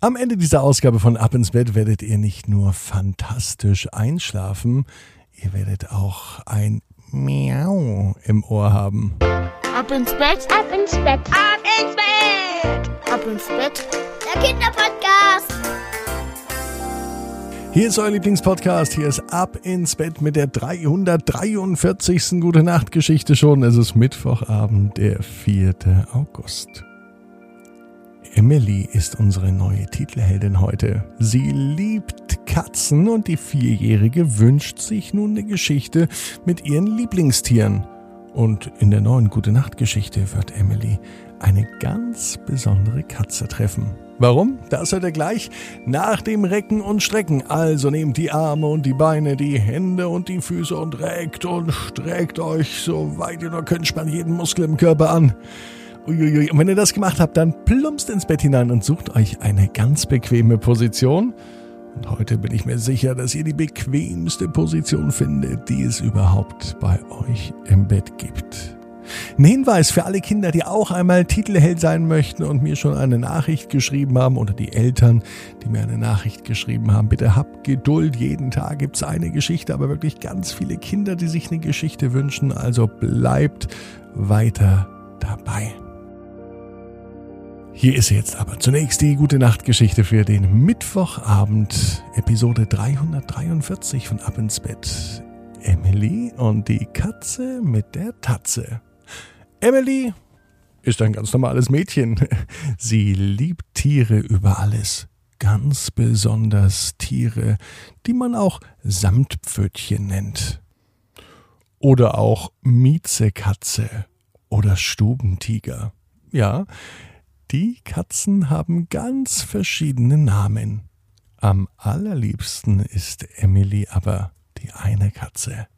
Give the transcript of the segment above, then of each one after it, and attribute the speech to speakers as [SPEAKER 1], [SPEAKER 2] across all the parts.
[SPEAKER 1] Am Ende dieser Ausgabe von Ab ins Bett werdet ihr nicht nur fantastisch einschlafen, ihr werdet auch ein Miau im Ohr haben.
[SPEAKER 2] Ab ins Bett,
[SPEAKER 3] Ab ins Bett,
[SPEAKER 2] ab ins Bett, ab ins Bett.
[SPEAKER 3] der Kinderpodcast.
[SPEAKER 1] Hier ist euer Lieblingspodcast. Hier ist Ab ins Bett mit der 343. Gute Nacht Geschichte schon. Es ist Mittwochabend, der 4. August. Emily ist unsere neue Titelheldin heute. Sie liebt Katzen und die Vierjährige wünscht sich nun eine Geschichte mit ihren Lieblingstieren. Und in der neuen Gute Nacht Geschichte wird Emily eine ganz besondere Katze treffen. Warum? Das hört ihr gleich nach dem Recken und Strecken. Also nehmt die Arme und die Beine, die Hände und die Füße und reckt und streckt euch so weit ihr nur könnt, spannt jeden Muskel im Körper an. Uiuiui. Und wenn ihr das gemacht habt, dann plumpst ins Bett hinein und sucht euch eine ganz bequeme Position. Und heute bin ich mir sicher, dass ihr die bequemste Position findet, die es überhaupt bei euch im Bett gibt. Ein Hinweis für alle Kinder, die auch einmal Titelheld sein möchten und mir schon eine Nachricht geschrieben haben oder die Eltern, die mir eine Nachricht geschrieben haben. Bitte habt Geduld, jeden Tag gibt's eine Geschichte, aber wirklich ganz viele Kinder, die sich eine Geschichte wünschen. Also bleibt weiter dabei. Hier ist jetzt aber zunächst die gute Nachtgeschichte für den Mittwochabend, Episode 343 von Ab ins Bett. Emily und die Katze mit der Tatze. Emily ist ein ganz normales Mädchen. Sie liebt Tiere über alles. Ganz besonders Tiere, die man auch Samtpfötchen nennt. Oder auch Miezekatze oder Stubentiger. Ja, die Katzen haben ganz verschiedene Namen. Am allerliebsten ist Emily aber die eine Katze.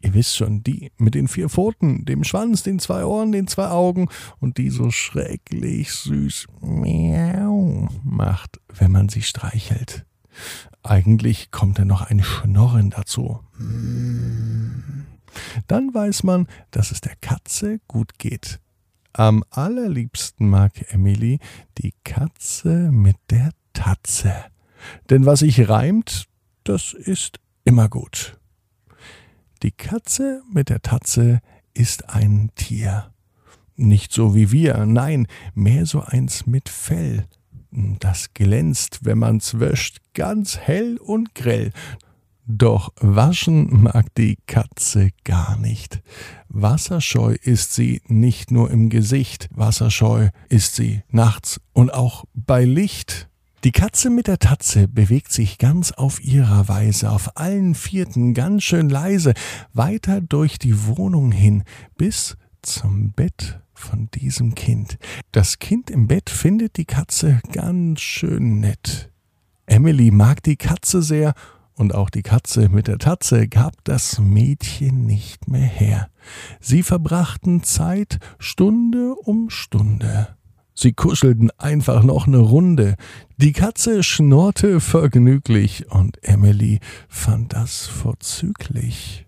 [SPEAKER 1] Ihr wisst schon, die mit den vier Pfoten, dem Schwanz, den zwei Ohren, den zwei Augen und die so schrecklich süß Miau macht, wenn man sie streichelt. Eigentlich kommt dann noch ein Schnorren dazu. Dann weiß man, dass es der Katze gut geht. Am allerliebsten mag Emily die Katze mit der Tatze. Denn was sich reimt, das ist immer gut. Die Katze mit der Tatze ist ein Tier. Nicht so wie wir, nein, mehr so eins mit Fell. Das glänzt, wenn man's wäscht, ganz hell und grell. Doch waschen mag die Katze gar nicht. Wasserscheu ist sie nicht nur im Gesicht, wasserscheu ist sie nachts und auch bei Licht. Die Katze mit der Tatze bewegt sich ganz auf ihrer Weise, auf allen Vierten, ganz schön leise, weiter durch die Wohnung hin, bis zum Bett von diesem Kind. Das Kind im Bett findet die Katze ganz schön nett. Emily mag die Katze sehr und auch die Katze mit der Tatze gab das Mädchen nicht mehr her. Sie verbrachten Zeit Stunde um Stunde. Sie kuschelten einfach noch eine Runde. Die Katze schnorrte vergnüglich und Emily fand das vorzüglich.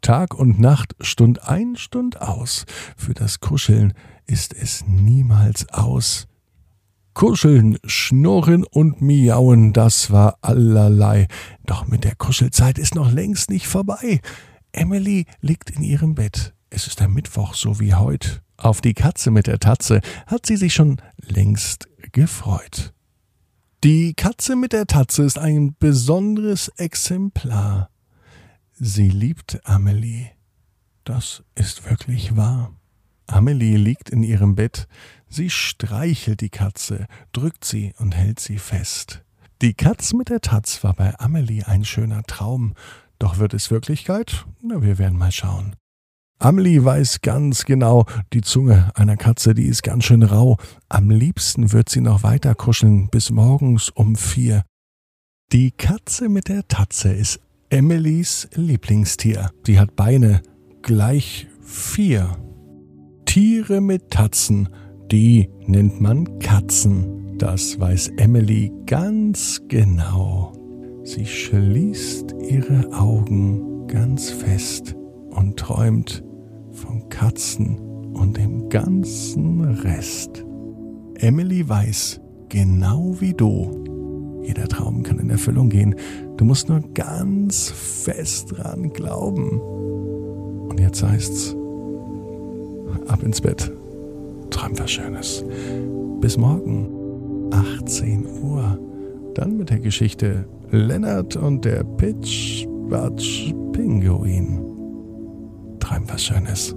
[SPEAKER 1] Tag und Nacht, Stund ein, Stund aus. Für das Kuscheln ist es niemals aus. Kuscheln, Schnurren und Miauen, das war allerlei. Doch mit der Kuschelzeit ist noch längst nicht vorbei. Emily liegt in ihrem Bett. Es ist ein Mittwoch, so wie heut. Auf die Katze mit der Tatze hat sie sich schon längst gefreut. Die Katze mit der Tatze ist ein besonderes Exemplar. Sie liebt Amelie. Das ist wirklich wahr. Amelie liegt in ihrem Bett, sie streichelt die Katze, drückt sie und hält sie fest. Die Katz mit der Tatz war bei Amelie ein schöner Traum, doch wird es Wirklichkeit? Na, wir werden mal schauen. Amelie weiß ganz genau, die Zunge einer Katze, die ist ganz schön rau. Am liebsten wird sie noch weiter kuscheln bis morgens um vier. Die Katze mit der Tatze ist Emilys Lieblingstier. Sie hat Beine gleich vier. Tiere mit Tatzen, die nennt man Katzen. Das weiß Emily ganz genau. Sie schließt ihre Augen ganz fest und träumt von Katzen und dem ganzen Rest. Emily weiß, genau wie du. Jeder Traum kann in Erfüllung gehen. Du musst nur ganz fest dran glauben. Und jetzt heißt's, ab ins Bett. Träum was Schönes. Bis morgen, 18 Uhr. Dann mit der Geschichte Lennart und der Pitch Batsch Pinguin. Träum was Schönes.